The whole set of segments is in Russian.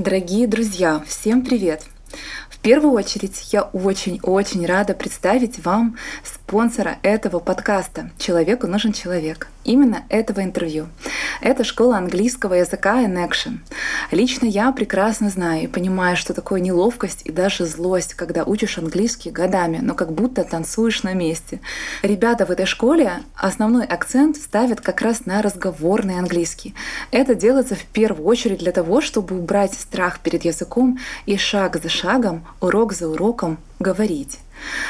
Дорогие друзья, всем привет! В первую очередь я очень-очень рада представить вам спонсора этого подкаста «Человеку нужен человек». Именно этого интервью. Это школа английского языка in Action. Лично я прекрасно знаю и понимаю, что такое неловкость и даже злость, когда учишь английский годами, но как будто танцуешь на месте. Ребята в этой школе основной акцент ставят как раз на разговорный английский. Это делается в первую очередь для того, чтобы убрать страх перед языком и шаг за шагом, урок за уроком говорить.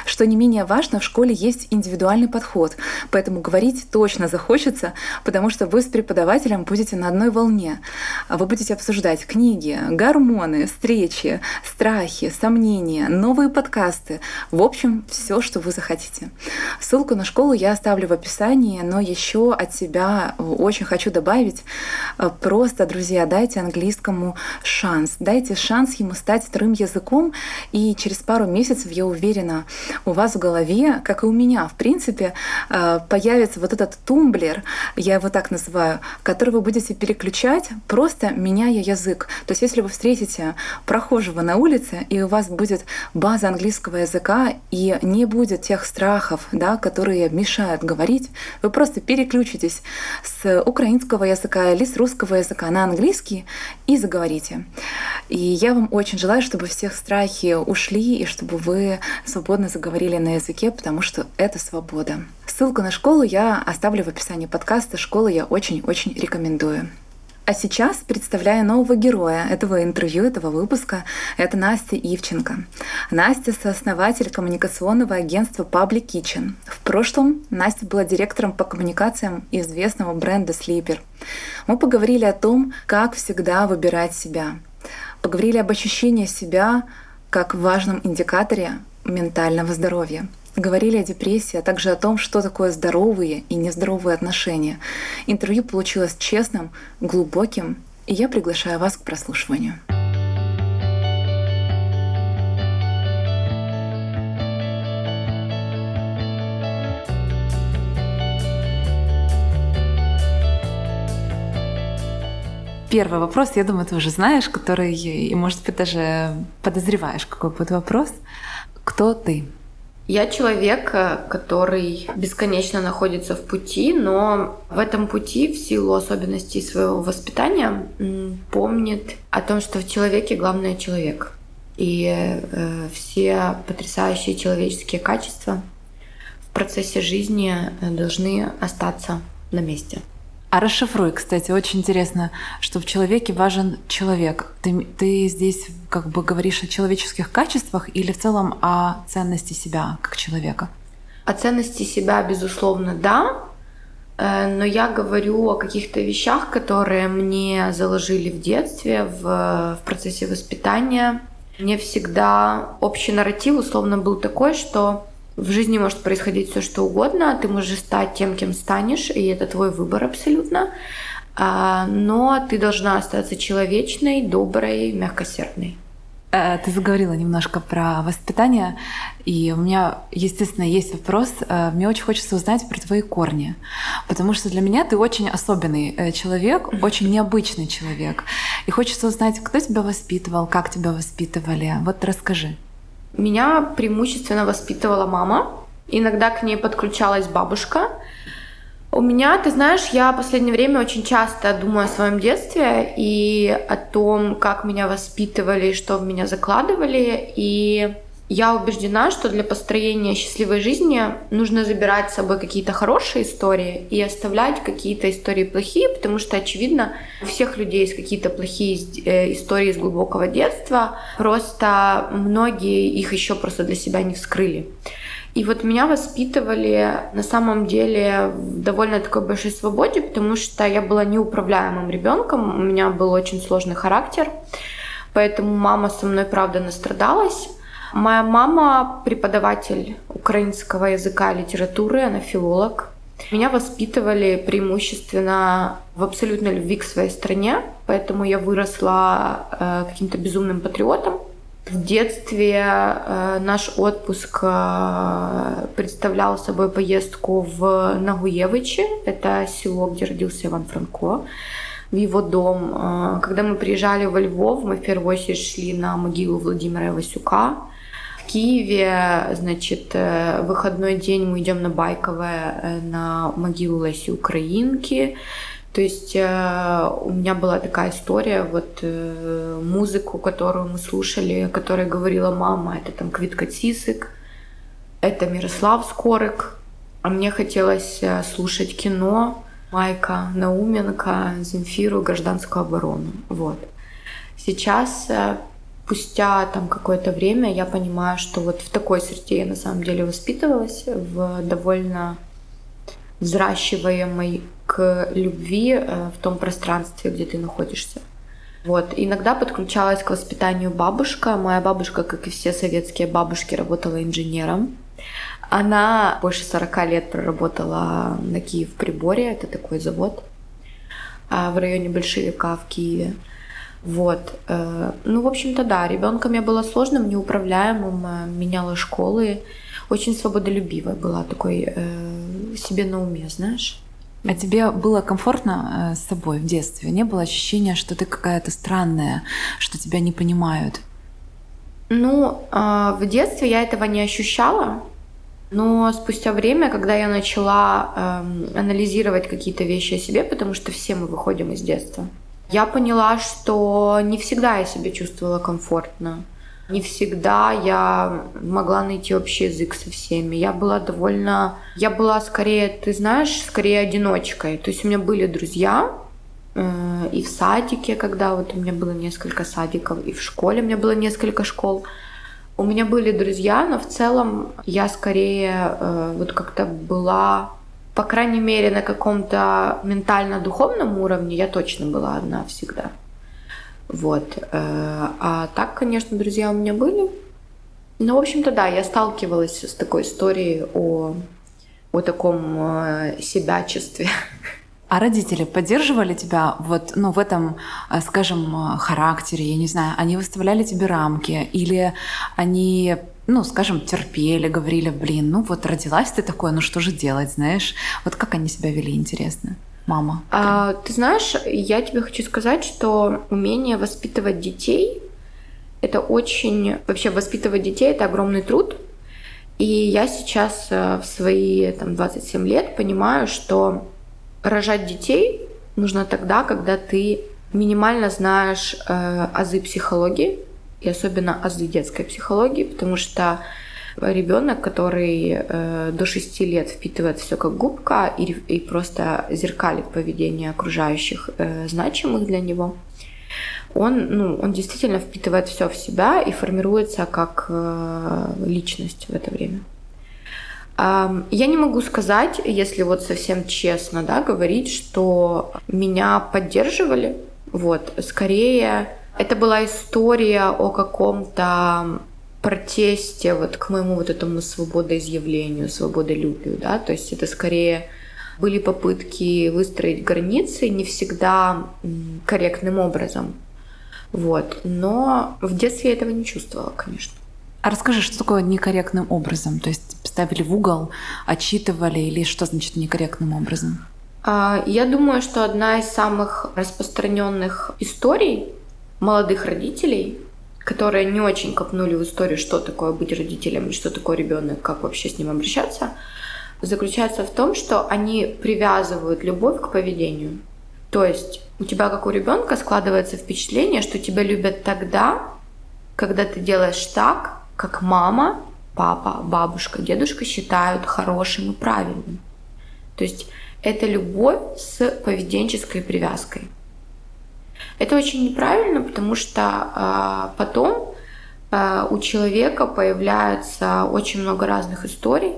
Что не менее важно, в школе есть индивидуальный подход, поэтому говорить точно захочется, потому что вы с преподавателем будете на одной волне. Вы будете обсуждать книги, гормоны, встречи, страхи, сомнения, новые подкасты. В общем, все, что вы захотите. Ссылку на школу я оставлю в описании, но еще от себя очень хочу добавить. Просто, друзья, дайте английскому шанс. Дайте шанс ему стать вторым языком, и через пару месяцев, я уверена, у вас в голове, как и у меня, в принципе, э, появится вот этот тумблер, я его так называю, который вы будете переключать, просто меняя язык. То есть если вы встретите прохожего на улице, и у вас будет база английского языка, и не будет тех страхов, да, которые мешают говорить, вы просто переключитесь с украинского языка или с русского языка на английский и заговорите. И я вам очень желаю, чтобы всех страхи ушли, и чтобы вы свободно свободно заговорили на языке, потому что это свобода. Ссылку на школу я оставлю в описании подкаста. Школу я очень-очень рекомендую. А сейчас представляю нового героя этого интервью, этого выпуска. Это Настя Ивченко. Настя — сооснователь коммуникационного агентства Public Kitchen. В прошлом Настя была директором по коммуникациям известного бренда Sleeper. Мы поговорили о том, как всегда выбирать себя. Поговорили об ощущении себя как важном индикаторе ментального здоровья. Говорили о депрессии, а также о том, что такое здоровые и нездоровые отношения. Интервью получилось честным, глубоким, и я приглашаю вас к прослушиванию. Первый вопрос, я думаю, ты уже знаешь, который, и, может быть, даже подозреваешь, какой будет вопрос. Кто ты? Я человек, э, который бесконечно находится в пути, но в этом пути, в силу особенностей своего воспитания, помнит о том, что в человеке главное человек. И э, все потрясающие человеческие качества в процессе жизни э, должны остаться на месте. А расшифруй, кстати, очень интересно, что в человеке важен человек. Ты, ты здесь как бы говоришь о человеческих качествах или в целом о ценности себя как человека? О ценности себя, безусловно, да. Э, но я говорю о каких-то вещах, которые мне заложили в детстве, в, в процессе воспитания. Мне всегда общий нарратив условно был такой, что в жизни может происходить все что угодно, ты можешь стать тем, кем станешь, и это твой выбор абсолютно. А, но ты должна остаться человечной, доброй, мягкосердной. Э, ты заговорила немножко про воспитание, и у меня, естественно, есть вопрос. Э, мне очень хочется узнать про твои корни, потому что для меня ты очень особенный э, человек, очень необычный человек. И хочется узнать, кто тебя воспитывал, как тебя воспитывали. Вот расскажи. Меня преимущественно воспитывала мама. Иногда к ней подключалась бабушка. У меня, ты знаешь, я в последнее время очень часто думаю о своем детстве и о том, как меня воспитывали, что в меня закладывали. И я убеждена, что для построения счастливой жизни нужно забирать с собой какие-то хорошие истории и оставлять какие-то истории плохие, потому что, очевидно, у всех людей есть какие-то плохие э, истории из глубокого детства, просто многие их еще просто для себя не вскрыли. И вот меня воспитывали на самом деле в довольно такой большой свободе, потому что я была неуправляемым ребенком, у меня был очень сложный характер, поэтому мама со мной, правда, настрадалась. Моя мама преподаватель украинского языка и литературы, она филолог. Меня воспитывали преимущественно в абсолютной любви к своей стране, поэтому я выросла э, каким-то безумным патриотом. В детстве э, наш отпуск э, представлял собой поездку в Нагуевичи, это село, где родился Иван Франко. в его дом. А, когда мы приезжали во Львов, мы в первую очередь шли на могилу Владимира Ивасюка. Киеве, значит, э, выходной день мы идем на Байковое э, на могилу Леси Украинки. То есть э, у меня была такая история, вот музыку, которую мы слушали, которая говорила мама, это там Квитка Цисик, это Мирослав Скорик, а мне хотелось слушать кино, Майка Науменко, Земфиру, гражданскую оборону. Вот. Сейчас, э, спустя там какое-то время, я понимаю, что вот в такой среде я на самом деле воспитывалась, в довольно взращиваемой к любви э, в том пространстве, где ты находишься. Вот. Иногда подключалась к воспитанию бабушка. Моя бабушка, как и все советские бабушки, работала инженером. Она больше 40 лет проработала на Киев приборе, это такой завод а, в районе Большевика в Киеве. Вот. Э, ну, в общем-то, да, ребенком я была сложным, неуправляемым, э, меняла школы, очень свободолюбивая была, такой э, себе на уме, знаешь. А тебе было комфортно с собой в детстве? Не было ощущения, что ты какая-то странная, что тебя не понимают? Ну, а, в детстве я этого не ощущала. Но спустя время, когда я начала э, анализировать какие-то вещи о себе, потому что все мы выходим из детства, я поняла, что не всегда я себя чувствовала комфортно. Не всегда я могла найти общий язык со всеми. Я была довольно... Я была скорее, ты знаешь, скорее одиночкой. То есть у меня были друзья, э, и в садике, когда вот у меня было несколько садиков, и в школе у меня было несколько школ. У меня были друзья, но в целом я скорее э, вот как-то была, по крайней мере, на каком-то ментально-духовном уровне я точно была одна всегда. Вот. Э, а так, конечно, друзья у меня были. Ну, в общем-то, да, я сталкивалась с такой историей о, о таком э, себячестве. А родители поддерживали тебя вот, ну, в этом, э, скажем, характере, я не знаю, они выставляли тебе рамки или они, ну, скажем, терпели, говорили, блин, ну вот родилась ты такое, ну что же делать, знаешь? Вот как они себя вели, интересно? Мама. А, ты знаешь, я тебе хочу сказать, что умение воспитывать детей это очень... Вообще воспитывать детей — это огромный труд. И я сейчас э, в свои там, 27 лет понимаю, что рожать детей нужно тогда, когда ты минимально знаешь э, азы психологии, и особенно азы детской психологии, потому что ребенок, который э, до 6 лет впитывает все как губка и, и просто зеркалит поведение окружающих э, значимых для него, он, ну, он действительно впитывает все в себя и формируется как э, личность в это время. Я не могу сказать, если вот совсем честно, да, говорить, что меня поддерживали. Вот, скорее, это была история о каком-то протесте вот к моему вот этому свободоизъявлению, свободолюбию, да, то есть это скорее были попытки выстроить границы не всегда корректным образом, вот, но в детстве я этого не чувствовала, конечно. А расскажи, что такое некорректным образом? То есть ставили в угол, отчитывали или что значит некорректным образом? А, я думаю, что одна из самых распространенных историй молодых родителей, которые не очень копнули в историю, что такое быть родителем, что такое ребенок, как вообще с ним обращаться, заключается в том, что они привязывают любовь к поведению. То есть у тебя, как у ребенка, складывается впечатление, что тебя любят тогда, когда ты делаешь так, как мама, папа, бабушка, дедушка считают хорошим и правильным. То есть это любовь с поведенческой привязкой. Это очень неправильно, потому что э, потом э, у человека появляется очень много разных историй,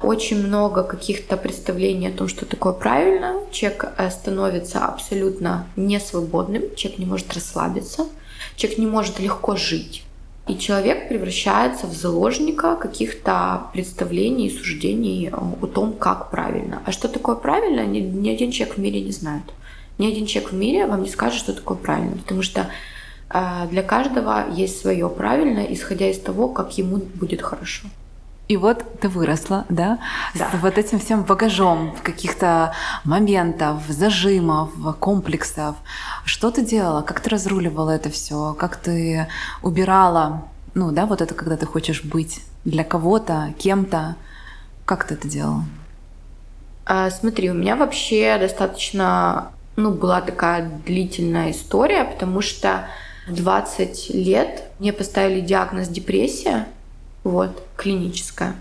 очень много каких-то представлений о том, что такое правильно. Человек э, становится абсолютно несвободным, человек не может расслабиться, человек не может легко жить. И человек превращается в заложника каких-то представлений и суждений о том, как правильно. А что такое правильно, ни, ни один человек в мире не знает. Ни один человек в мире вам не скажет, что такое правильно, потому что э, для каждого есть свое правильно, исходя из того, как ему будет хорошо. И вот ты выросла, да, да. с вот этим всем багажом каких-то моментов, зажимов, комплексов. Что ты делала? Как ты разруливала это все? Как ты убирала, ну да, вот это, когда ты хочешь быть для кого-то, кем-то? Как ты это делала? А, смотри, у меня вообще достаточно, ну, была такая длительная история, потому что в 20 лет мне поставили диагноз депрессия, вот, клиническая,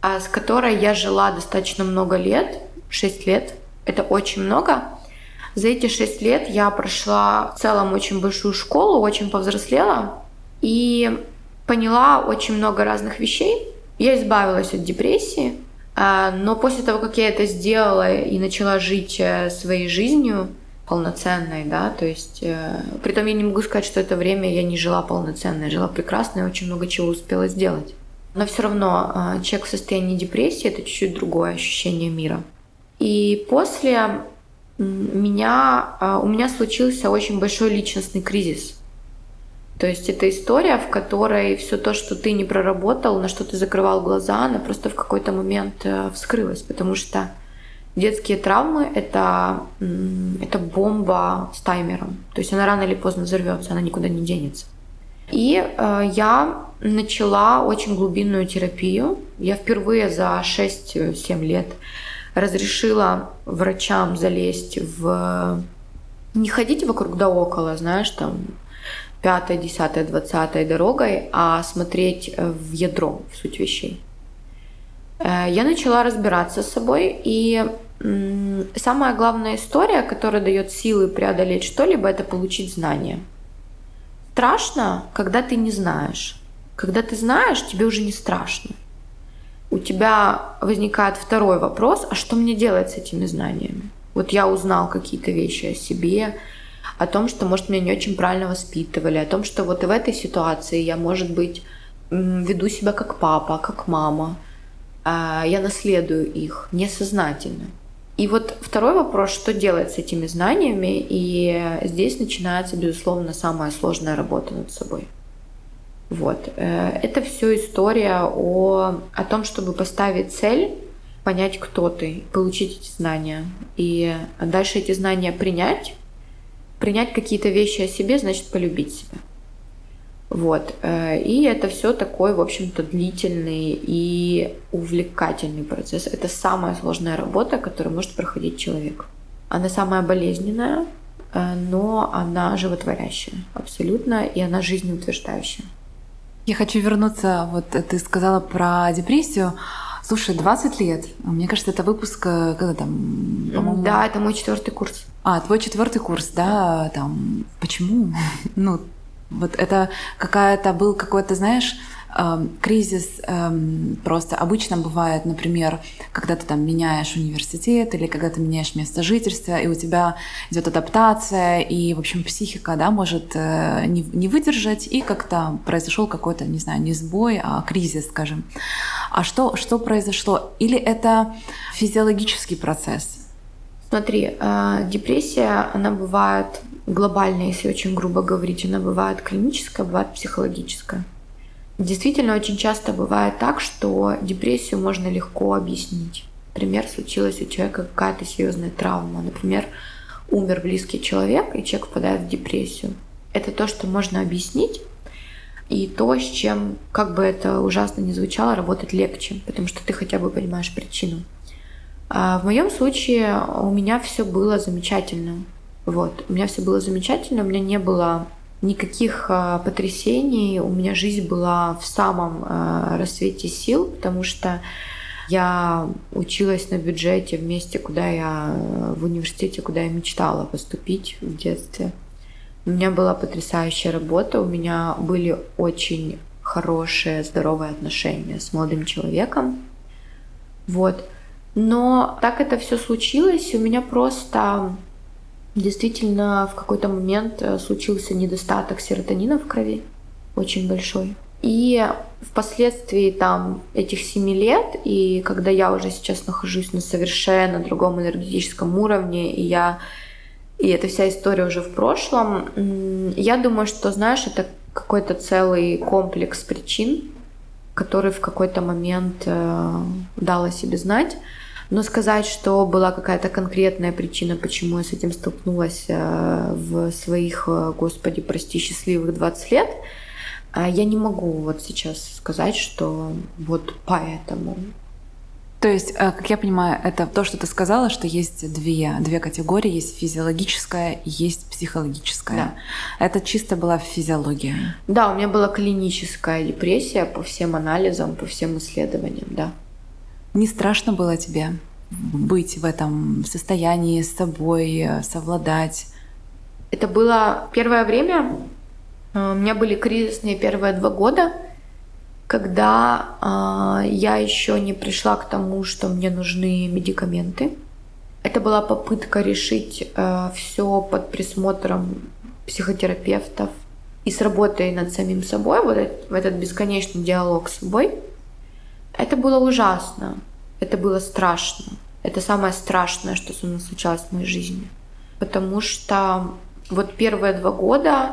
а с которой я жила достаточно много лет, 6 лет, это очень много. За эти 6 лет я прошла в целом очень большую школу, очень повзрослела и поняла очень много разных вещей. Я избавилась от депрессии, но после того, как я это сделала и начала жить э, своей жизнью, полноценной, да, то есть, э, при том я не могу сказать, что это время я не жила полноценно, я жила прекрасно и очень много чего успела сделать. Но все равно э, человек в состоянии депрессии это чуть-чуть другое ощущение мира. И после меня, э, у меня случился очень большой личностный кризис. То есть это история, в которой все то, что ты не проработал, на что ты закрывал глаза, она просто в какой-то момент э, вскрылась, потому что Детские травмы это, это бомба с таймером. То есть она рано или поздно взорвется, она никуда не денется. И э, я начала очень глубинную терапию. Я впервые за 6-7 лет разрешила врачам залезть в... Не ходить вокруг да около, знаешь, там пятая, десятая, двадцатая дорогой, а смотреть в ядро, в суть вещей. Э, я начала разбираться с собой, и самая главная история, которая дает силы преодолеть что-либо, это получить знания. Страшно, когда ты не знаешь. Когда ты знаешь, тебе уже не страшно. У тебя возникает второй вопрос, а что мне делать с этими знаниями? Вот я узнал какие-то вещи о себе, о том, что, может, меня не очень правильно воспитывали, о том, что вот и в этой ситуации я, может быть, веду себя как папа, как мама, а я наследую их несознательно. И вот второй вопрос, что делать с этими знаниями, и здесь начинается, безусловно, самая сложная работа над собой. Вот. Э, это все история о, о том, чтобы поставить цель, понять, кто ты, получить эти знания. И дальше эти знания принять. Принять какие-то вещи о себе, значит полюбить себя. Вот. Э, и это все такой, в общем-то, длительный и увлекательный процесс. Это самая сложная работа, которую может проходить человек. Она самая болезненная, э, но она животворящая абсолютно, и она жизнеутверждающая. Я хочу вернуться, вот ты сказала про депрессию. Слушай, 20 лет. Мне кажется, это выпуск, э, когда там, по-моему... Да, это мой четвертый курс. А, твой четвертый курс, да, там, почему? Ну, вот это какая-то был какой-то, знаешь, кризис эм, просто обычно бывает, например, когда ты там меняешь университет или когда ты меняешь место жительства, и у тебя идет адаптация, и, в общем, психика, да, может э, не, не выдержать, и как-то произошел какой-то, не знаю, не сбой, а кризис, скажем. А что, что произошло? Или это физиологический процесс? Смотри, э, депрессия, она бывает глобальная, если очень грубо говорить, она бывает клиническая, бывает психологическая. Действительно, очень часто бывает так, что депрессию можно легко объяснить. Например, случилась у человека какая-то серьезная травма. Например, умер близкий человек, и человек впадает в депрессию. Это то, что можно объяснить, и то, с чем, как бы это ужасно не звучало, работать легче, потому что ты хотя бы понимаешь причину. А в моем случае у меня все было замечательно. Вот. У меня все было замечательно, у меня не было никаких а, потрясений, у меня жизнь была в самом а, рассвете сил, потому что я училась на бюджете в месте, куда я в университете, куда я мечтала поступить в детстве. У меня была потрясающая работа, у меня были очень хорошие, здоровые отношения с молодым человеком. Вот. Но так это все случилось, у меня просто Действительно, в какой-то момент э, случился недостаток серотонина в крови, очень большой. И впоследствии там этих семи лет, и когда я уже сейчас нахожусь на совершенно другом энергетическом уровне, и я и эта вся история уже в прошлом, я думаю, что, знаешь, это какой-то целый комплекс причин, который в какой-то момент э, дал себе знать. Но сказать, что была какая-то конкретная причина, почему я с этим столкнулась э, в своих, э, господи, прости, счастливых 20 лет, э, я не могу вот сейчас сказать, что вот поэтому. То есть, как я понимаю, это то, что ты сказала, что есть две, две категории. Есть физиологическая и есть психологическая. Да. Это чисто была физиология. Да, у меня была клиническая депрессия по всем анализам, по всем исследованиям, да. Не страшно было тебе быть в этом состоянии с собой, совладать? Это было первое время. Э, у меня были кризисные первые два года – когда э, я еще не пришла к тому, что мне нужны медикаменты. Это была попытка решить э, все под присмотром психотерапевтов и с работой над самим собой, вот этот, этот бесконечный диалог с собой. Это было ужасно, это было страшно. Это самое страшное, что со мной случалось в моей жизни. Потому что вот первые два года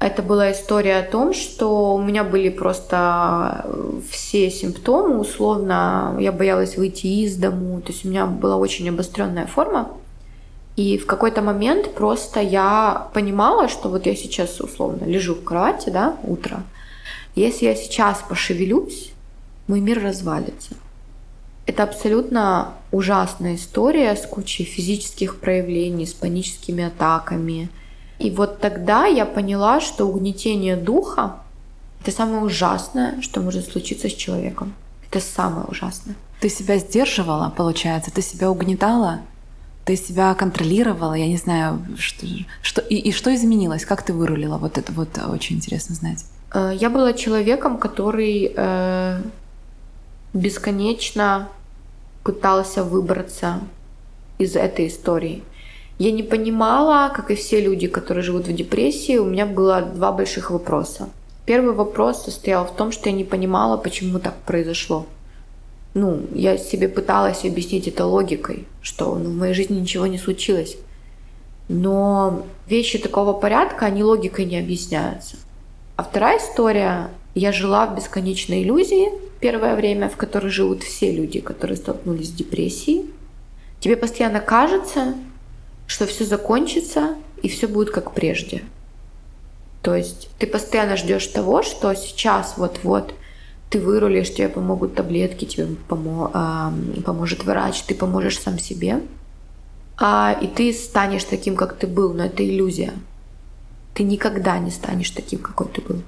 это была история о том, что у меня были просто э, все симптомы, условно, я боялась выйти из дому, то есть у меня была очень обостренная форма. И в какой-то момент просто я понимала, что вот я сейчас условно лежу в кровати, да, утро. Если я сейчас пошевелюсь, мой мир развалится. Это абсолютно ужасная история с кучей физических проявлений, с паническими атаками, и вот тогда я поняла, что угнетение духа — это самое ужасное, что может случиться с человеком. Это самое ужасное. Ты себя сдерживала, получается? Ты себя угнетала? Ты себя контролировала? Я не знаю, что, что и, и что изменилось? Как ты вырулила? Вот это вот очень интересно знать. Э, я была человеком, который э, бесконечно пытался выбраться из этой истории. Я не понимала, как и все люди, которые живут в депрессии, у меня было два больших вопроса. Первый вопрос состоял в том, что я не понимала, почему так произошло. Ну, я себе пыталась объяснить это логикой, что ну, в моей жизни ничего не случилось. Но вещи такого порядка, они логикой не объясняются. А вторая история, я жила в бесконечной иллюзии первое время, в которой живут все люди, которые столкнулись с депрессией. Тебе постоянно кажется, что все закончится и все будет как прежде. То есть ты постоянно ждешь того, что сейчас вот-вот ты вырулишь, тебе помогут таблетки, тебе помо э, поможет врач, ты поможешь сам себе. А, и ты станешь таким, как ты был, но это иллюзия. Ты никогда не станешь таким, какой ты был.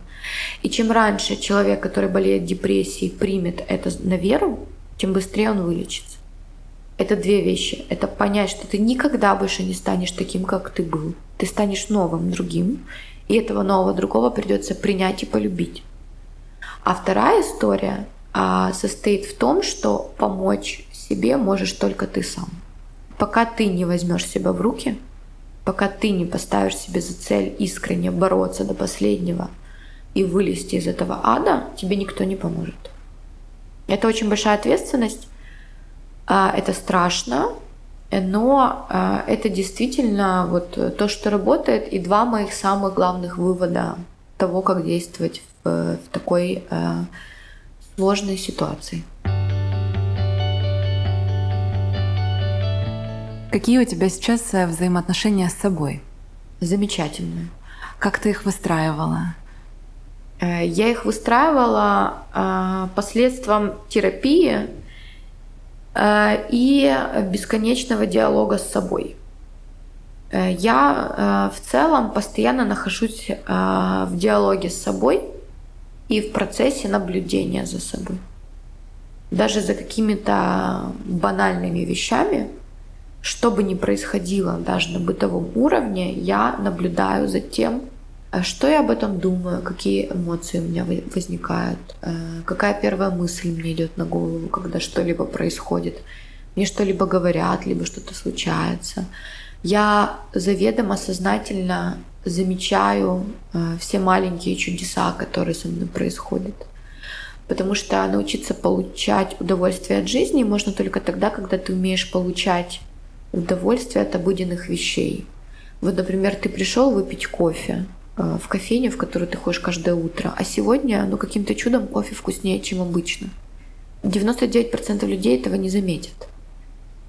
И чем раньше человек, который болеет депрессией, примет это на веру, тем быстрее он вылечится. Это две вещи. Это понять, что ты никогда больше не станешь таким, как ты был. Ты станешь новым, другим. И этого нового другого придется принять и полюбить. А вторая история а, состоит в том, что помочь себе можешь только ты сам. Пока ты не возьмешь себя в руки, пока ты не поставишь себе за цель искренне бороться до последнего и вылезти из этого ада, тебе никто не поможет. Это очень большая ответственность, а, это страшно, но а, это действительно вот то, что работает, и два моих самых главных вывода того, как действовать в, в такой а, сложной ситуации. Какие у тебя сейчас э, взаимоотношения с собой? Замечательные. Как ты их выстраивала? Э, я их выстраивала посредством терапии, Э, и бесконечного диалога с собой. Э, я э, в целом постоянно нахожусь в диалоге с собой и в процессе наблюдения за собой. Даже за какими-то банальными вещами, что бы ни происходило даже на бытовом уровне, я наблюдаю за тем, что я об этом думаю, какие эмоции у меня возникают, э, какая первая мысль мне идет на голову, когда что-либо происходит. Мне что-либо говорят, либо что-то случается. Я заведомо сознательно замечаю э, все маленькие чудеса, которые со мной происходят. Потому что научиться получать удовольствие от жизни можно только тогда, когда ты умеешь получать удовольствие от обыденных вещей. Вот, например, ты пришел выпить кофе, в кофейне, в которую ты ходишь каждое утро, а сегодня, ну, каким-то чудом кофе вкуснее, чем обычно. 99% людей этого не заметят.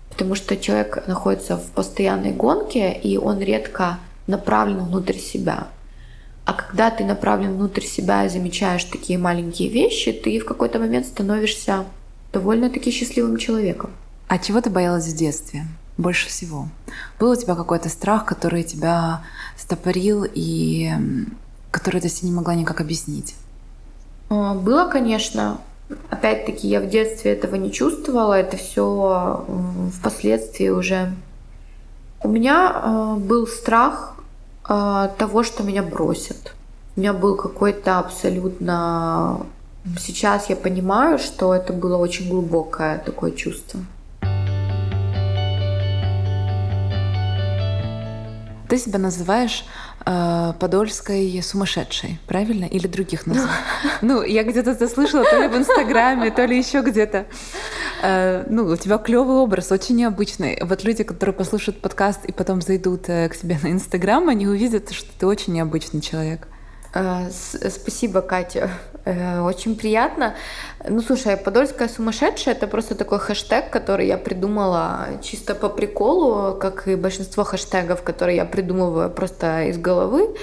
Потому что человек находится в постоянной гонке, и он редко направлен внутрь себя. А когда ты направлен внутрь себя и замечаешь такие маленькие вещи, ты в какой-то момент становишься довольно-таки счастливым человеком. А чего ты боялась в детстве больше всего? Был у тебя какой-то страх, который тебя стопорил и который ты себе не могла никак объяснить? А, было, конечно. Опять-таки, я в детстве этого не чувствовала, это все впоследствии уже. У меня а, был страх а, того, что меня бросят. У меня был какой-то абсолютно... Сейчас я понимаю, что это было очень глубокое такое чувство. Ты себя называешь э, подольской сумасшедшей, правильно? Или других называешь? Ну, я где-то это слышала, то ли в Инстаграме, то ли еще где-то. Э, ну, у тебя клевый образ, очень необычный. Вот люди, которые послушают подкаст и потом зайдут э, к себе на Инстаграм, они увидят, что ты очень необычный человек. Э, спасибо, Катя. Э, очень приятно. Ну, слушай, подольская сумасшедшая это просто такой хэштег, который я придумала чисто по приколу, как и большинство хэштегов, которые я придумываю просто из головы.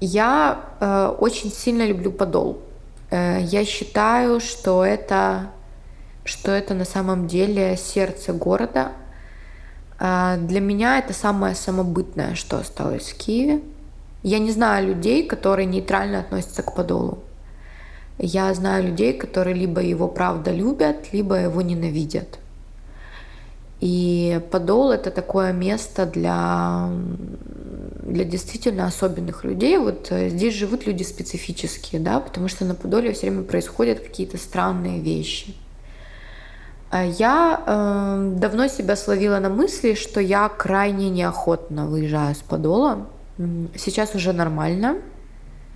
Я э, очень сильно люблю подол. Э, я считаю, что это, что это на самом деле сердце города. Э, для меня это самое самобытное, что осталось в Киеве. Я не знаю людей, которые нейтрально относятся к подолу. Я знаю людей, которые либо его правда любят, либо его ненавидят. И подол это такое место для, для действительно особенных людей. Вот э, здесь живут люди специфические, да, потому что на Подоле все время происходят какие-то странные вещи. А я э, давно себя словила на мысли, что я крайне неохотно выезжаю с Подола, Сейчас уже нормально.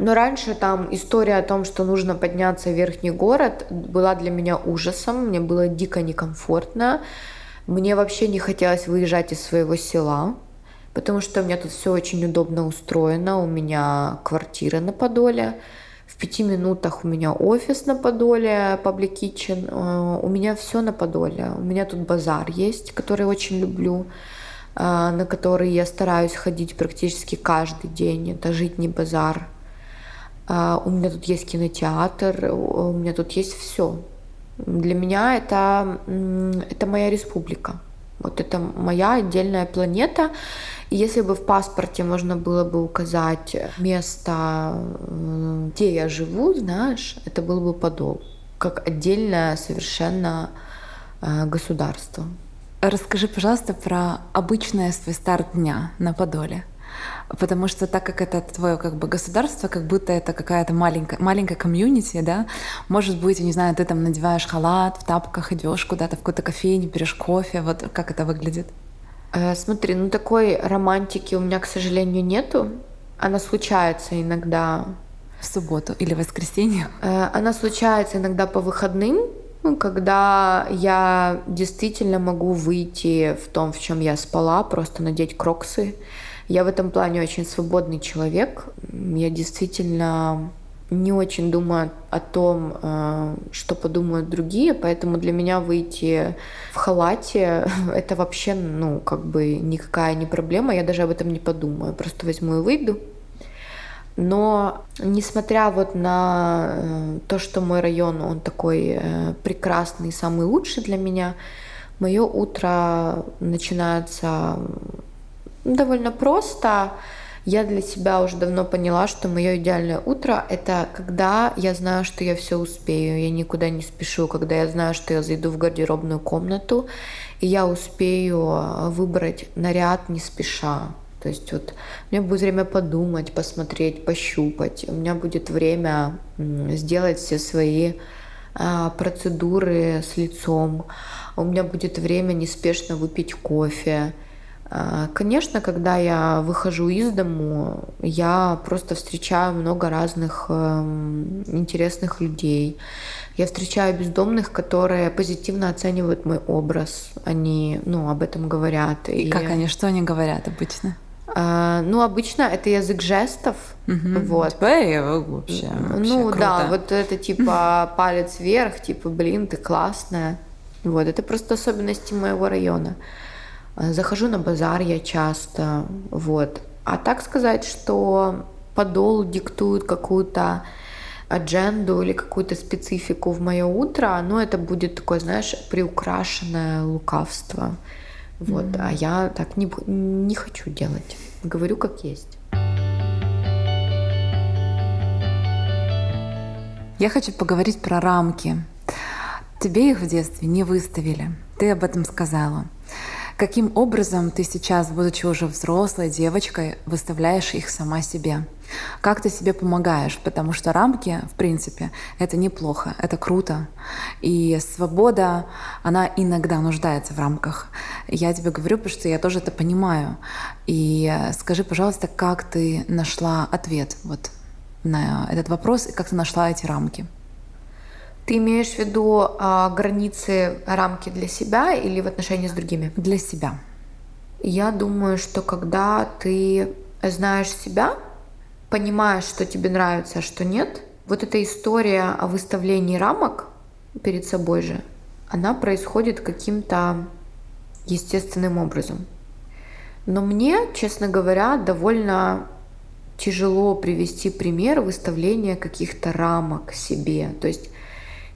Но раньше там история о том, что нужно подняться в верхний город, была для меня ужасом. Мне было дико некомфортно. Мне вообще не хотелось выезжать из своего села, потому что у меня тут все очень удобно устроено. У меня квартира на Подоле. В пяти минутах у меня офис на Подоле, Public Kitchen. Э, у меня все на Подоле. У меня тут базар есть, который очень люблю. А, на которые я стараюсь ходить практически каждый день. Это «Житний базар». А, у меня тут есть кинотеатр, у меня тут есть все. Для меня это, это моя республика. Вот это моя отдельная планета. И если бы в паспорте можно было бы указать место, где я живу, знаешь, это был бы Подол. Как отдельное совершенно а, государство. Расскажи, пожалуйста, про обычное свой старт дня на Подоле. Потому что так как это твое как бы государство, как будто это какая-то маленькая, маленькая комьюнити, да, может быть, я не знаю, ты там надеваешь халат, в тапках идешь куда-то в какую-то кофейню, берешь кофе, вот как это выглядит? Э, смотри, ну такой романтики у меня, к сожалению, нету. Она случается иногда. В субботу или в воскресенье? Э, она случается иногда по выходным, ну, когда я действительно могу выйти в том, в чем я спала, просто надеть кроксы. Я в этом плане очень свободный человек. Я действительно не очень думаю о том, э, что подумают другие, поэтому для меня выйти в халате — это вообще, ну, как бы никакая не проблема, я даже об этом не подумаю, просто возьму и выйду. Но несмотря вот на э, то, что мой район, он такой э, прекрасный, самый лучший для меня, мое утро начинается довольно просто. Я для себя уже давно поняла, что мое идеальное утро это когда я знаю, что я все успею, я никуда не спешу, когда я знаю, что я зайду в гардеробную комнату, и я успею э, выбрать наряд не спеша. То есть вот у меня будет время подумать, посмотреть, пощупать. У меня будет время сделать все свои а, процедуры с лицом. У меня будет время неспешно выпить кофе. А, конечно, когда я выхожу из дому, я просто встречаю много разных эм, интересных людей. Я встречаю бездомных, которые позитивно оценивают мой образ. Они, ну, об этом говорят. И, и как они, что они говорят обычно? А, ну, обычно это язык жестов. Угу. Вот. Теперь вообще, вообще Ну круто. да, вот это типа палец вверх, типа, блин, ты классная. Вот, это просто особенности моего района. А, захожу на базар я часто, вот. А так сказать, что подол диктует какую-то адженду или какую-то специфику в мое утро, ну, это будет такое, знаешь, приукрашенное лукавство. Вот, mm-hmm. а я так не, не хочу делать. Говорю как есть. Я хочу поговорить про рамки. Тебе их в детстве не выставили. Ты об этом сказала. Каким образом ты сейчас, будучи уже взрослой девочкой, выставляешь их сама себе? Как ты себе помогаешь? Потому что рамки, в принципе, это неплохо, это круто. И свобода, она иногда нуждается в рамках. Я тебе говорю, потому что я тоже это понимаю. И скажи, пожалуйста, как ты нашла ответ вот на этот вопрос и как ты нашла эти рамки? Ты имеешь в виду а, границы, рамки для себя или в отношении с другими? Для себя. Я думаю, что когда ты знаешь себя, понимаешь, что тебе нравится, а что нет, вот эта история о выставлении рамок перед собой же, она происходит каким-то естественным образом. Но мне, честно говоря, довольно тяжело привести пример выставления каких-то рамок себе. То есть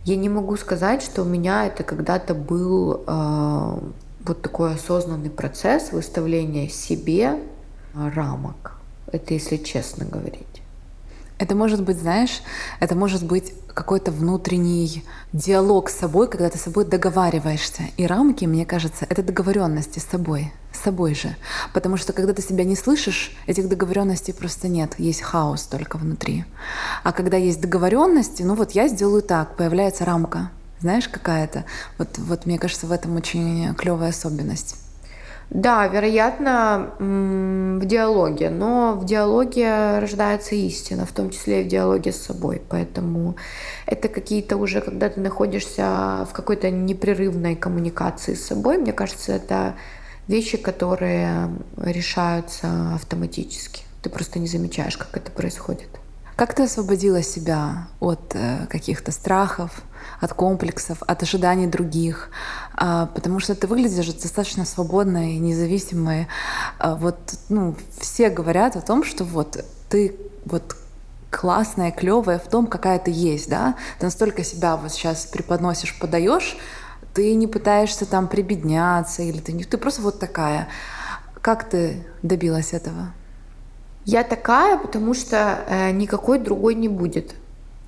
я не могу сказать, что у меня это когда-то был э, вот такой осознанный процесс выставления себе рамок. Это если честно говорить. Это может быть, знаешь, это может быть какой-то внутренний диалог с собой, когда ты с собой договариваешься. И рамки, мне кажется, это договоренности с собой, с собой же. Потому что когда ты себя не слышишь, этих договоренностей просто нет, есть хаос только внутри. А когда есть договоренности, ну вот я сделаю так, появляется рамка. Знаешь, какая-то? Вот, вот мне кажется, в этом очень клевая особенность. Да, вероятно, в диалоге, но в диалоге рождается истина, в том числе и в диалоге с собой. Поэтому это какие-то уже, когда ты находишься в какой-то непрерывной коммуникации с собой, мне кажется, это вещи, которые решаются автоматически. Ты просто не замечаешь, как это происходит. Как ты освободила себя от э, каких-то страхов, от комплексов, от ожиданий других? А, потому что ты выглядишь достаточно свободной, независимой. А, вот, ну, все говорят о том, что вот ты вот классная, клевая в том, какая ты есть, да? Ты настолько себя вот сейчас преподносишь, подаешь, ты не пытаешься там прибедняться, или ты, ты просто вот такая. Как ты добилась этого? Я такая, потому что э, никакой другой не будет.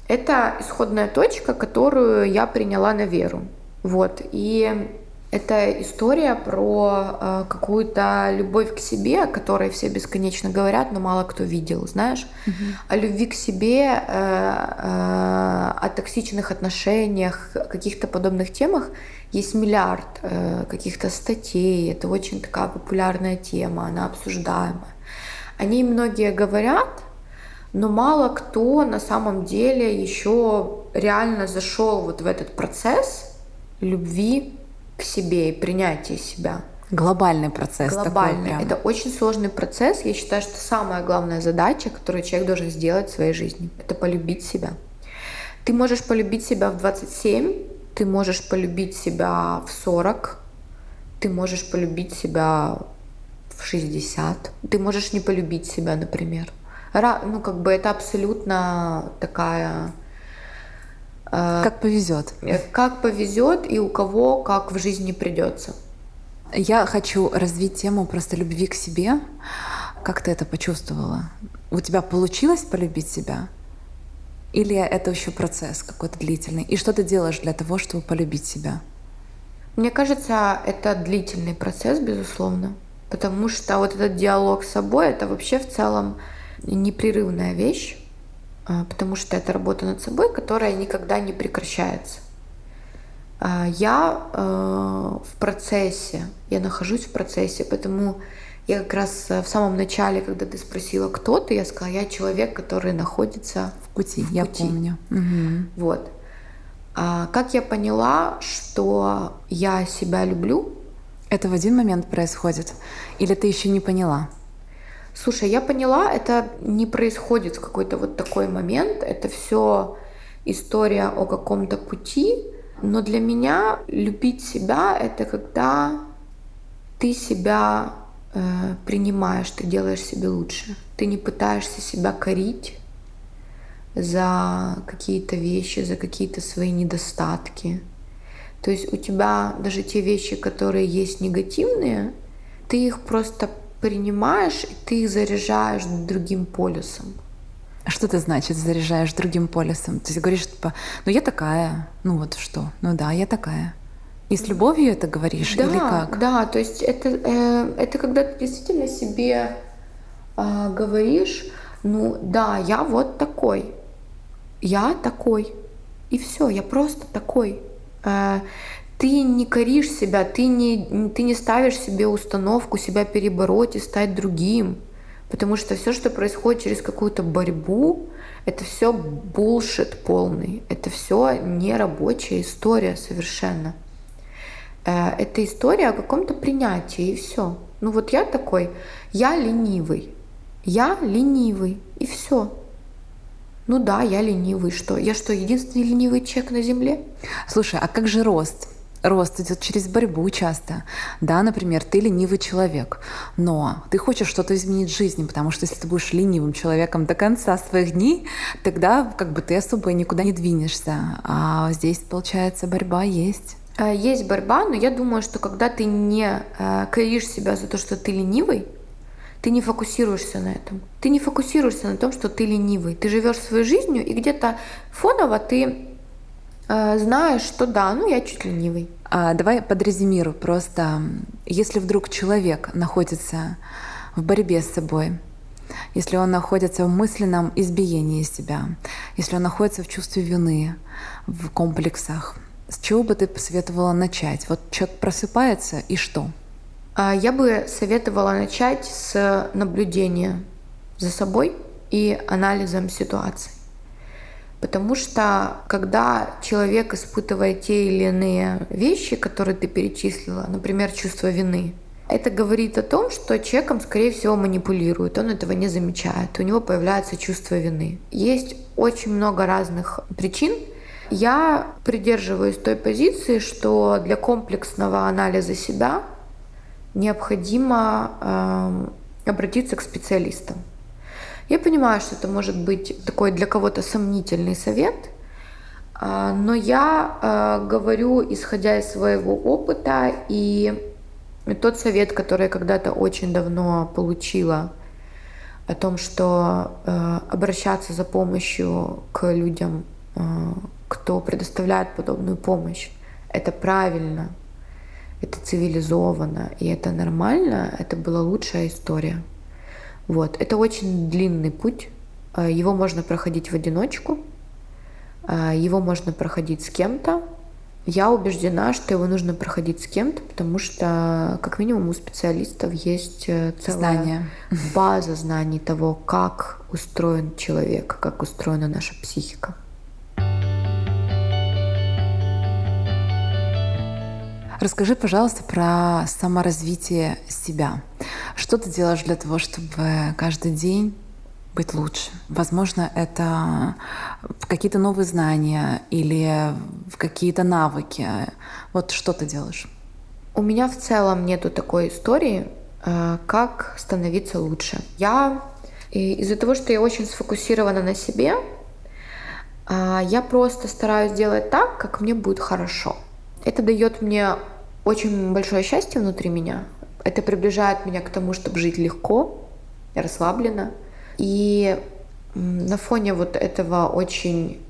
Это исходная точка, которую я приняла на веру. Вот. И это история про э, какую-то любовь к себе, о которой все бесконечно говорят, но мало кто видел, знаешь. Угу. О любви к себе, э, э, о токсичных отношениях, каких-то подобных темах есть миллиард э, каких-то статей. Это очень такая популярная тема, она обсуждаемая. Они многие говорят, но мало кто на самом деле еще реально зашел вот в этот процесс любви к себе и принятия себя. Глобальный процесс. Глобальный. Такой Это очень сложный процесс. Я считаю, что самая главная задача, которую человек должен сделать в своей жизни, это полюбить себя. Ты можешь полюбить себя в 27, ты можешь полюбить себя в 40, ты можешь полюбить себя в 60. Ты можешь не полюбить себя, например. Ну, как бы это абсолютно такая... Э, как повезет. Э, как повезет и у кого как в жизни придется. Я хочу развить тему просто любви к себе. Как ты это почувствовала? У тебя получилось полюбить себя? Или это еще процесс какой-то длительный? И что ты делаешь для того, чтобы полюбить себя? Мне кажется, это длительный процесс, безусловно. Потому что вот этот диалог с собой — это вообще в целом непрерывная вещь, а, потому что это работа над собой, которая никогда не прекращается. А, я э, в процессе, я нахожусь в процессе, поэтому я как раз в самом начале, когда ты спросила, кто ты, я сказала, я человек, который находится в пути. В я пути. помню. Угу. Вот. А как я поняла, что я себя люблю, это в один момент происходит? Или ты еще не поняла? Слушай, я поняла, это не происходит в какой-то вот такой момент, это все история о каком-то пути, но для меня любить себя это когда ты себя э, принимаешь, ты делаешь себе лучше, ты не пытаешься себя корить за какие-то вещи, за какие-то свои недостатки. То есть у тебя даже те вещи, которые есть негативные, ты их просто принимаешь, и ты их заряжаешь другим полюсом. А что это значит, заряжаешь другим полюсом? То есть говоришь, типа, ну я такая, ну вот что, ну да, я такая. И с любовью это говоришь да, или как? Да, то есть это, э, это когда ты действительно себе э, говоришь, ну да, я вот такой, я такой, и все, я просто такой. Э, ты не коришь себя, ты не, ты не ставишь себе установку себя перебороть и стать другим. Потому что все, что происходит через какую-то борьбу, это все булшит полный. Это все нерабочая история совершенно. Э, это история о каком-то принятии, и все. Ну вот я такой, я ленивый. Я ленивый, и все. Ну да, я ленивый. Что? Я что, единственный ленивый человек на Земле? Слушай, а как же рост? Рост идет через борьбу часто. Да, например, ты ленивый человек, но ты хочешь что-то изменить в жизни, потому что если ты будешь ленивым человеком до конца своих дней, тогда как бы ты особо никуда не двинешься. А здесь, получается, борьба есть. Э, есть борьба, но я думаю, что когда ты не э, коришь себя за то, что ты ленивый, ты не фокусируешься на этом. Ты не фокусируешься на том, что ты ленивый. Ты живешь своей жизнью, и где-то фоново ты э, знаешь, что да, ну я чуть ленивый. А, давай подрезюмирую просто. Если вдруг человек находится в борьбе с собой, если он находится в мысленном избиении себя, если он находится в чувстве вины, в комплексах, с чего бы ты посоветовала начать? Вот человек просыпается и что? А, я бы советовала начать с наблюдения за собой и анализом ситуации. Потому что когда человек испытывает те или иные вещи, которые ты перечислила, например, чувство вины, это говорит о том, что человеком, скорее всего, манипулирует, он этого не замечает, у него появляется чувство вины. Есть очень много разных причин. Я придерживаюсь той позиции, что для комплексного анализа себя необходимо э, обратиться к специалистам. Я понимаю, что это может быть такой для кого-то сомнительный совет, а, но я а, говорю, исходя из своего опыта, и тот совет, который я когда-то очень давно получила, о том, что а, обращаться за помощью к людям, кто предоставляет подобную помощь, это правильно, это цивилизованно и это нормально, это была лучшая история. Вот. Это очень длинный путь. А, его можно проходить в одиночку, а, его можно проходить с кем-то. Я убеждена, что его нужно проходить с кем-то, потому что, как минимум, у специалистов есть э, целая Знания. база знаний того, как устроен человек, как устроена наша психика. Расскажи, пожалуйста, про саморазвитие себя. Что ты делаешь для того, чтобы каждый день быть лучше? Возможно, это какие-то новые знания или какие-то навыки. Вот что ты делаешь? У меня в целом нету такой истории, э, как становиться лучше. Я из-за того, что я очень сфокусирована на себе, э, я просто стараюсь делать так, как мне будет хорошо. Это дает мне очень большое счастье внутри меня. Это приближает меня к тому, чтобы жить легко, расслабленно. И на фоне вот этого очень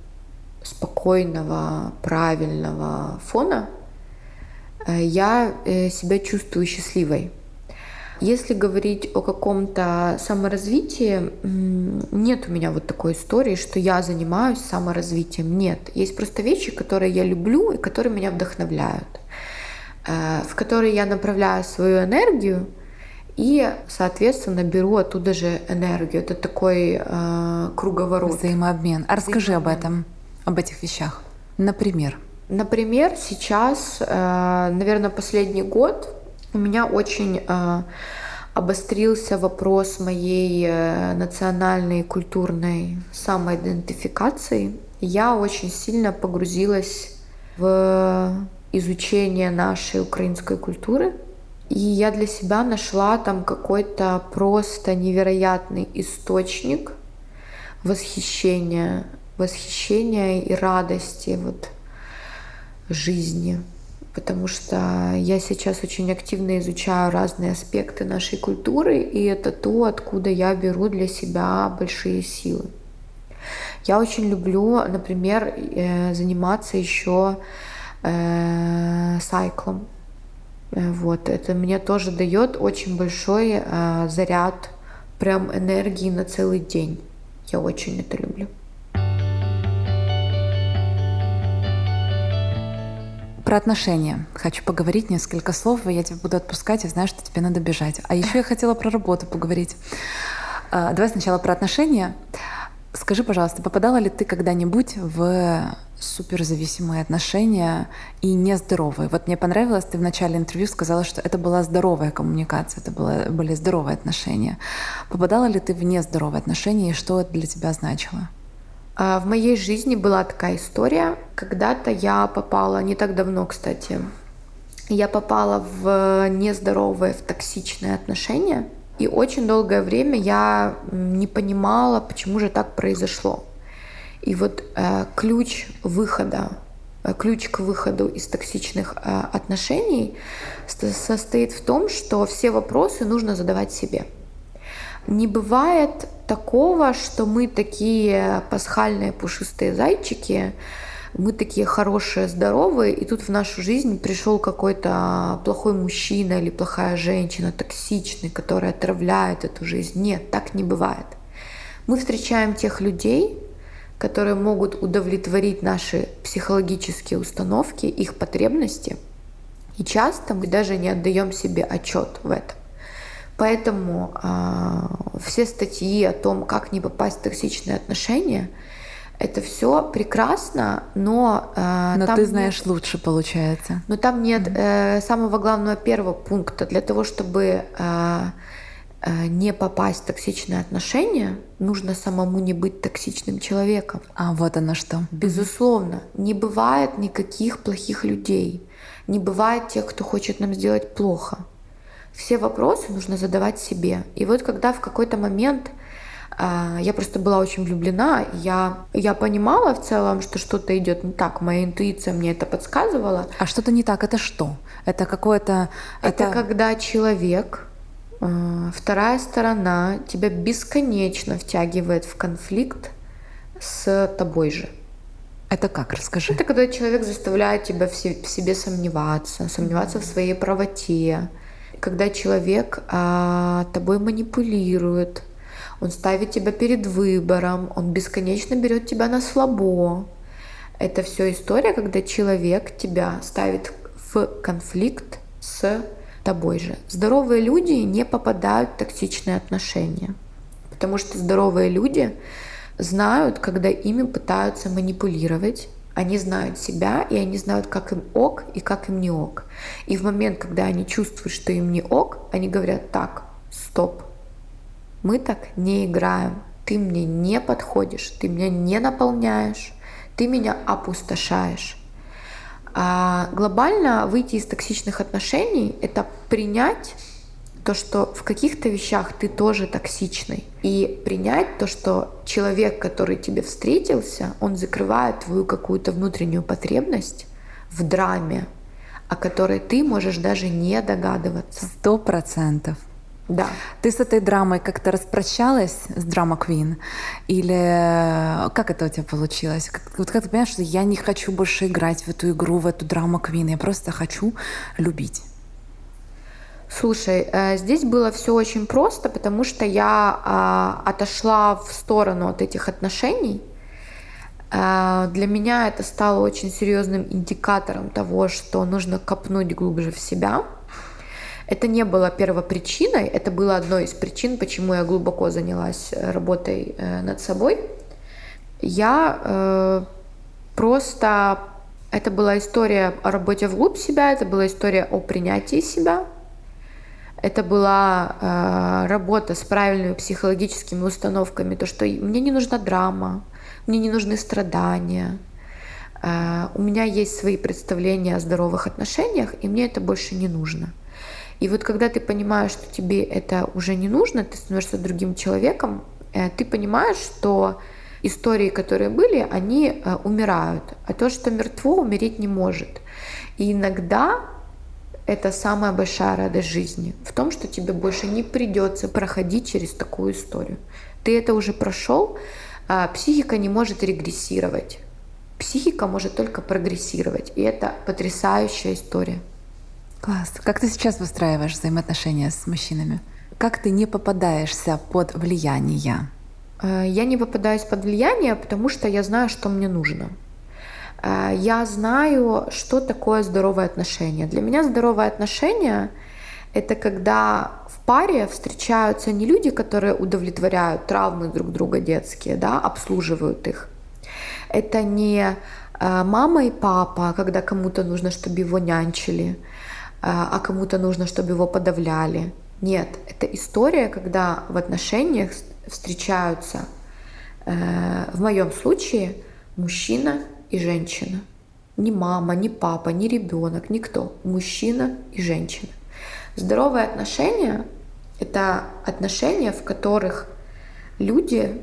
спокойного, правильного фона э, я э, себя чувствую счастливой. Если говорить о каком-то саморазвитии, нет у меня вот такой истории, что я занимаюсь саморазвитием. Нет. Есть просто вещи, которые я люблю и которые меня вдохновляют, э, в которые я направляю свою энергию и, соответственно, беру оттуда же энергию. Это такой э, круговорот. Взаимообмен. А расскажи Взаимообмен. об этом, об этих вещах. Например? Например, сейчас, э, наверное, последний год у меня очень э, обострился вопрос моей э, национальной культурной самоидентификации, я очень сильно погрузилась в изучение нашей украинской культуры. И я для себя нашла там какой-то просто невероятный источник восхищения, восхищения и радости вот жизни потому что я сейчас очень активно изучаю разные аспекты нашей культуры, и это то, откуда я беру для себя большие силы. Я очень люблю, например, э, заниматься еще э, сайклом. Э, вот, это мне тоже дает очень большой заряд прям энергии на целый день. Я очень это люблю. Про отношения. Хочу поговорить несколько слов, и я тебя буду отпускать, я знаю, что тебе надо бежать. А еще я хотела про работу поговорить. А, давай сначала про отношения. Скажи, пожалуйста, попадала ли ты когда-нибудь в суперзависимые отношения и нездоровые? Вот мне понравилось, ты в начале интервью сказала, что это была здоровая коммуникация, это было, были здоровые отношения. Попадала ли ты в нездоровые отношения и что это для тебя значило? А, в моей жизни была такая история. Когда-то я попала, не так давно, кстати, я попала в нездоровые, в токсичные отношения. И очень долгое время я не понимала, почему же так произошло. И вот э, ключ выхода, э, ключ к выходу из токсичных э, отношений состоит в том, что все вопросы нужно задавать себе. Не бывает такого, что мы такие пасхальные пушистые зайчики, мы такие хорошие, здоровые, и тут в нашу жизнь пришел какой-то плохой мужчина или плохая женщина, токсичный, который отравляет эту жизнь. Нет, так не бывает. Мы встречаем тех людей, которые могут удовлетворить наши психологические установки, их потребности, и часто мы даже не отдаем себе отчет в этом. Поэтому э, все статьи о том, как не попасть в токсичные отношения, это все прекрасно, но... Э, но ты знаешь нет, лучше, получается. Но там нет э, самого главного первого пункта. Для того, чтобы э, э, не попасть в токсичные отношения, нужно самому не быть токсичным человеком. А вот оно что. Безусловно. Не бывает никаких плохих людей. Не бывает тех, кто хочет нам сделать плохо все вопросы нужно задавать себе. И вот когда в какой-то момент э, я просто была очень влюблена, я, я понимала в целом, что что-то идет не так, моя интуиция мне это подсказывала. А что-то не так, это что? Это какое-то... Это, это когда человек, э, вторая сторона тебя бесконечно втягивает в конфликт с тобой же. Это как? Расскажи. Это когда человек заставляет тебя в себе сомневаться, сомневаться в своей правоте, когда человек а, тобой манипулирует, он ставит тебя перед выбором, он бесконечно берет тебя на слабо. Это все история, когда человек тебя ставит в конфликт с тобой же. Здоровые люди не попадают в токсичные отношения, потому что здоровые люди знают, когда ими пытаются манипулировать, они знают себя, и они знают, как им ок и как им не ок. И в момент, когда они чувствуют, что им не ок, они говорят, так, стоп, мы так не играем, ты мне не подходишь, ты меня не наполняешь, ты меня опустошаешь. А глобально выйти из токсичных отношений — это принять то, что в каких-то вещах ты тоже токсичный. И принять то, что человек, который тебе встретился, он закрывает твою какую-то внутреннюю потребность в драме, о которой ты можешь даже не догадываться. Сто процентов. Да. Ты с этой драмой как-то распрощалась с драма Квин? Или как это у тебя получилось? Как, вот как ты понимаешь, что я не хочу больше играть в эту игру, в эту драму Квин, я просто хочу любить? Слушай, э, здесь было все очень просто, потому что я а, отошла в сторону от этих отношений. Э, для меня это стало очень серьезным индикатором того, что нужно копнуть глубже в себя. Это не было первопричиной, это было одной из причин, почему я глубоко занялась э, работой над собой. Я просто... Это была история о работе вглубь себя, это была история о принятии себя, Это была э, работа с правильными психологическими установками, то, что мне не нужна драма, мне не нужны страдания, э, у меня есть свои представления о здоровых отношениях, и мне это больше не нужно. И вот когда ты понимаешь, что тебе это уже не нужно, ты становишься другим человеком, э, ты понимаешь, что истории, которые были, они э, умирают, а то, что мертво, умереть не может. И иногда это самая большая радость жизни в том, что тебе больше не придется проходить через такую историю. Ты это уже прошел, а психика не может регрессировать. Психика может только прогрессировать, и это потрясающая история. Класс. Как ты сейчас выстраиваешь взаимоотношения с мужчинами? Как ты не попадаешься под влияние? Э, я не попадаюсь под влияние, потому что я знаю, что мне нужно. Э, я знаю, что такое здоровое отношение. Для меня здоровое отношение — это когда в паре встречаются не люди, которые удовлетворяют травмы друг друга детские, да, обслуживают их. Это не э, мама и папа, когда кому-то нужно, чтобы его нянчили, а кому-то нужно, чтобы его подавляли. Нет, это история, когда в отношениях встречаются, в моем случае, мужчина и женщина. Ни мама, ни папа, ни ребенок, никто. Мужчина и женщина. Здоровые отношения — это отношения, в которых люди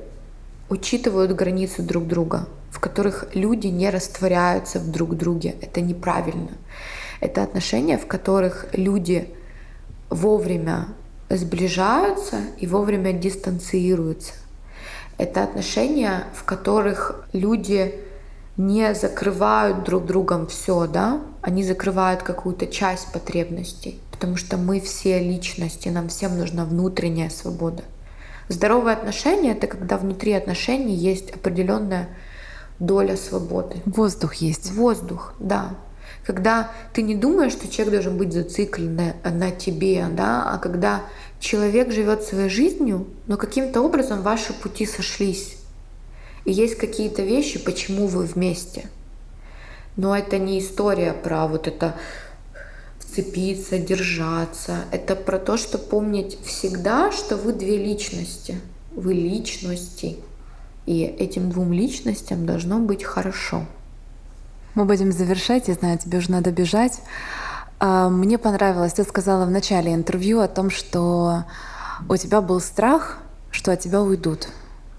учитывают границы друг друга, в которых люди не растворяются в друг друге. Это неправильно. Это отношения, в которых люди вовремя сближаются и вовремя дистанцируются. Это отношения, в которых люди не закрывают друг другом все, да, они закрывают какую-то часть потребностей, потому что мы все личности, нам всем нужна внутренняя свобода. Здоровые отношения — это когда внутри отношений есть определенная доля свободы. Воздух есть. Воздух, да. Когда ты не думаешь, что человек должен быть зациклен на, на тебе, да, а когда человек живет своей жизнью, но каким-то образом ваши пути сошлись. И есть какие-то вещи, почему вы вместе. Но это не история про вот это вцепиться, держаться. Это про то, что помнить всегда, что вы две личности. Вы личности. И этим двум личностям должно быть хорошо. Мы будем завершать. Я знаю, тебе уже надо бежать. А, мне понравилось, ты сказала в начале интервью о том, что у тебя был страх, что от тебя уйдут.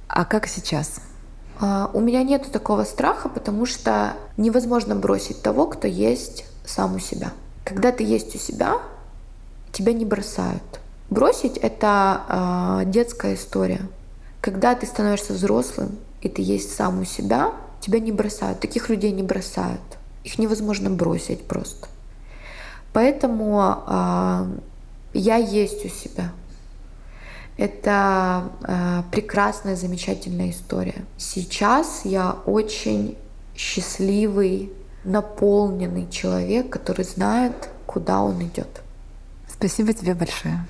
А как сейчас? А, у меня нет такого страха, потому что невозможно бросить того, кто есть сам у себя. Когда ты есть у себя, тебя не бросают. Бросить — это э, детская история. Когда ты становишься взрослым, и ты есть сам у себя, тебя не бросают. Таких людей не бросают. Их невозможно бросить просто. Поэтому э, я есть у себя. Это э, прекрасная, замечательная история. Сейчас я очень счастливый, наполненный человек, который знает, куда он идет. Спасибо тебе большое.